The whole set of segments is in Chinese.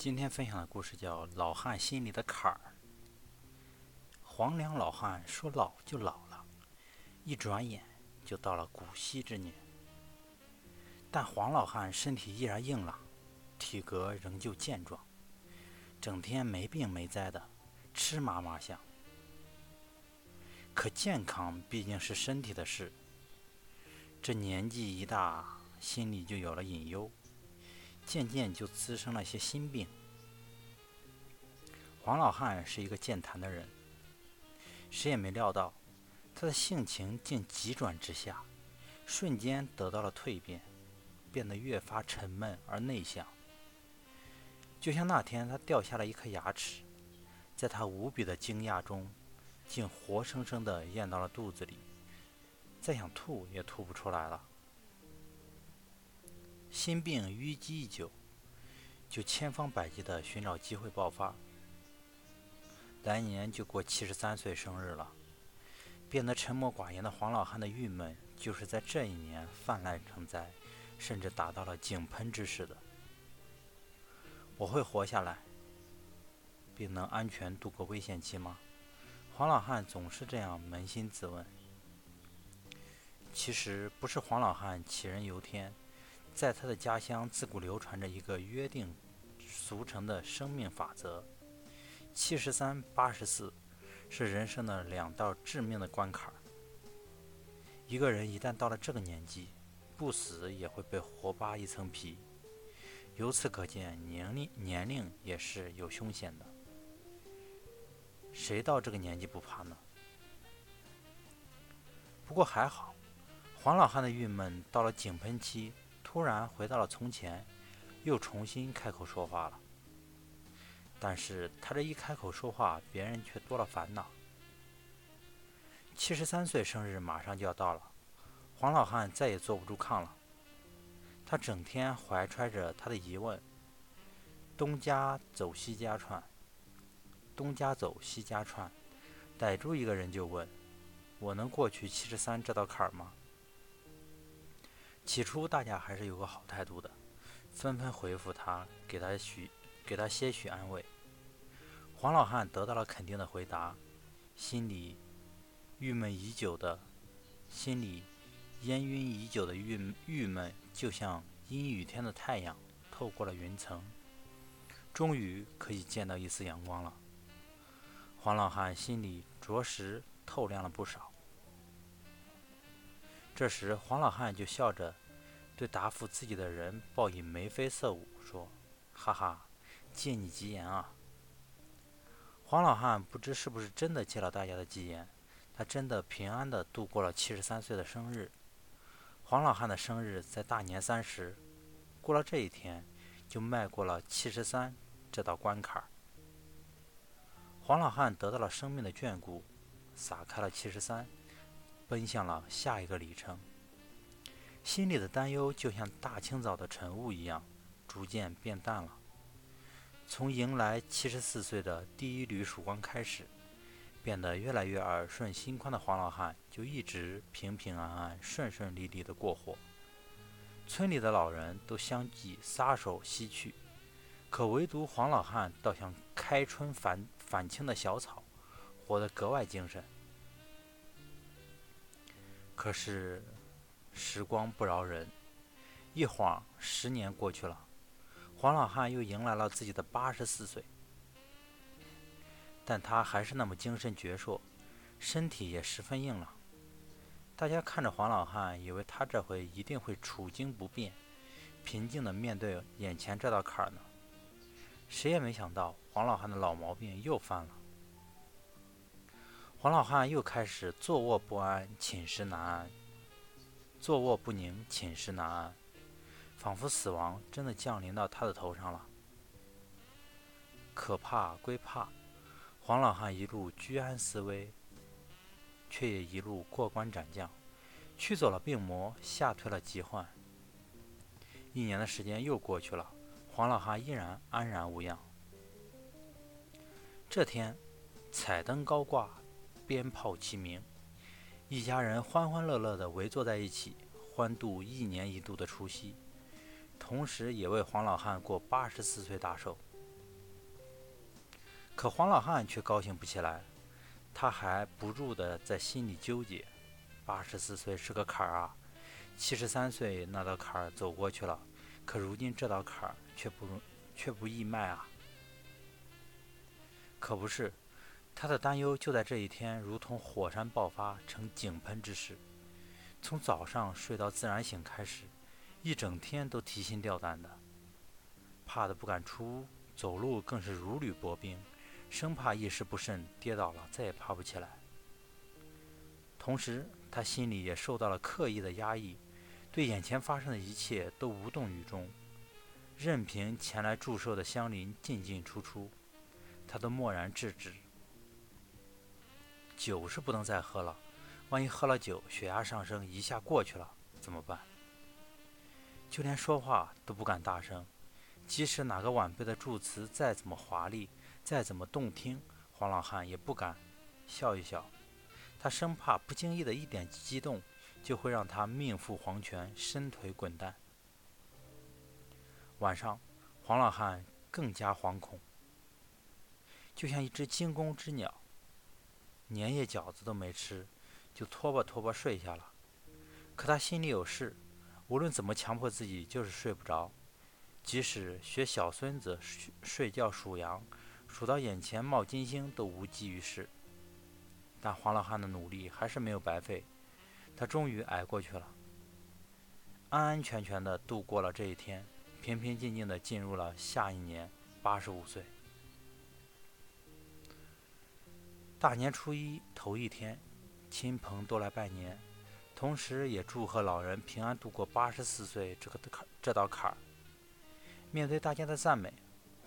今天分享的故事叫《老汉心里的坎儿》。黄梁老汉说老就老了，一转眼就到了古稀之年。但黄老汉身体依然硬朗，体格仍旧健壮，整天没病没灾的，吃嘛嘛香。可健康毕竟是身体的事，这年纪一大，心里就有了隐忧。渐渐就滋生了些心病。黄老汉是一个健谈的人，谁也没料到，他的性情竟急转直下，瞬间得到了蜕变，变得越发沉闷而内向。就像那天他掉下了一颗牙齿，在他无比的惊讶中，竟活生生的咽到了肚子里，再想吐也吐不出来了。心病淤积已久，就千方百计地寻找机会爆发。来年就过七十三岁生日了，变得沉默寡言的黄老汉的郁闷，就是在这一年泛滥成灾，甚至达到了井喷之势的。我会活下来，并能安全度过危险期吗？黄老汉总是这样扪心自问。其实不是黄老汉杞人忧天。在他的家乡，自古流传着一个约定俗成的生命法则：七十三、八十四，是人生的两道致命的关卡。一个人一旦到了这个年纪，不死也会被活扒一层皮。由此可见，年龄年龄也是有凶险的。谁到这个年纪不怕呢？不过还好，黄老汉的郁闷到了井喷期。突然回到了从前，又重新开口说话了。但是他这一开口说话，别人却多了烦恼。七十三岁生日马上就要到了，黄老汉再也坐不住炕了。他整天怀揣着他的疑问，东家走西家串，东家走西家串，逮住一个人就问：“我能过去七十三这道坎儿吗？”起初大家还是有个好态度的，纷纷回复他，给他许给他些许安慰。黄老汉得到了肯定的回答，心里郁闷已久的，心里烟晕已久的郁郁闷，就像阴雨天的太阳透过了云层，终于可以见到一丝阳光了。黄老汉心里着实透亮了不少。这时，黄老汉就笑着对答复自己的人报以眉飞色舞，说：“哈哈，借你吉言啊！”黄老汉不知是不是真的借了大家的吉言，他真的平安的度过了七十三岁的生日。黄老汉的生日在大年三十，过了这一天，就迈过了七十三这道关卡。黄老汉得到了生命的眷顾，撒开了七十三。奔向了下一个里程，心里的担忧就像大清早的晨雾一样，逐渐变淡了。从迎来七十四岁的第一缕曙光开始，变得越来越耳顺心宽的黄老汉，就一直平平安安、顺顺利利的过活。村里的老人都相继撒手西去，可唯独黄老汉倒像开春返返青的小草，活得格外精神。可是，时光不饶人，一晃十年过去了，黄老汉又迎来了自己的八十四岁。但他还是那么精神矍铄，身体也十分硬朗。大家看着黄老汉，以为他这回一定会处惊不变，平静地面对眼前这道坎儿呢。谁也没想到，黄老汉的老毛病又犯了。黄老汉又开始坐卧不安，寝食难安；坐卧不宁，寝食难安，仿佛死亡真的降临到他的头上了。可怕归怕，黄老汉一路居安思危，却也一路过关斩将，驱走了病魔，吓退了疾患。一年的时间又过去了，黄老汉依然安然无恙。这天，彩灯高挂。鞭炮齐鸣，一家人欢欢乐乐地围坐在一起，欢度一年一度的除夕，同时也为黄老汉过八十四岁大寿。可黄老汉却高兴不起来，他还不住地在心里纠结：八十四岁是个坎儿啊，七十三岁那道坎儿走过去了，可如今这道坎儿却不却不易迈啊！可不是，他的担忧就在这一天，如同火山爆发成井喷之势，从早上睡到自然醒开始，一整天都提心吊胆的，怕得不敢出屋，走路更是如履薄冰，生怕一时不慎跌倒了再也爬不起来。同时，他心里也受到了刻意的压抑，对眼前发生的一切都无动于衷，任凭前来祝寿的乡邻进进出出。他都默然制止。酒是不能再喝了，万一喝了酒，血压上升，一下过去了怎么办？就连说话都不敢大声，即使哪个晚辈的祝词再怎么华丽，再怎么动听，黄老汉也不敢笑一笑。他生怕不经意的一点激动，就会让他命赴黄泉，伸腿滚蛋。晚上，黄老汉更加惶恐。就像一只惊弓之鸟，年夜饺子都没吃，就拖吧拖吧睡下了。可他心里有事，无论怎么强迫自己，就是睡不着。即使学小孙子睡睡觉数羊，数到眼前冒金星都无济于事。但黄老汉的努力还是没有白费，他终于挨过去了，安安全全地度过了这一天，平平静静地进入了下一年八十五岁。大年初一头一天，亲朋都来拜年，同时也祝贺老人平安度过八十四岁这个坎这道坎儿。面对大家的赞美，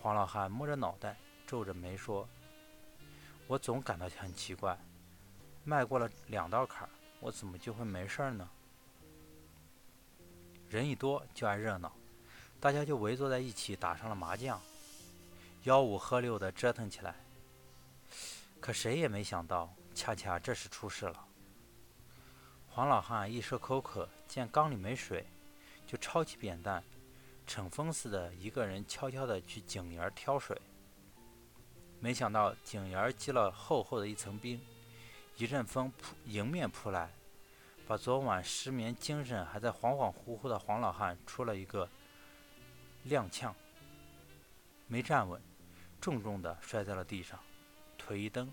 黄老汉摸着脑袋，皱着眉说：“我总感到很奇怪，迈过了两道坎儿，我怎么就会没事儿呢？”人一多就爱热闹，大家就围坐在一起打上了麻将，吆五喝六的折腾起来。可谁也没想到，恰恰这时出事了。黄老汉一时口渴，见缸里没水，就抄起扁担，逞风似的，一个人悄悄地去井沿挑水。没想到井沿积了厚厚的一层冰，一阵风扑迎面扑来，把昨晚失眠、精神还在恍恍惚惚的黄老汉出了一个踉跄，没站稳，重重地摔在了地上。腿一蹬，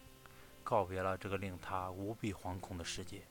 告别了这个令他无比惶恐的世界。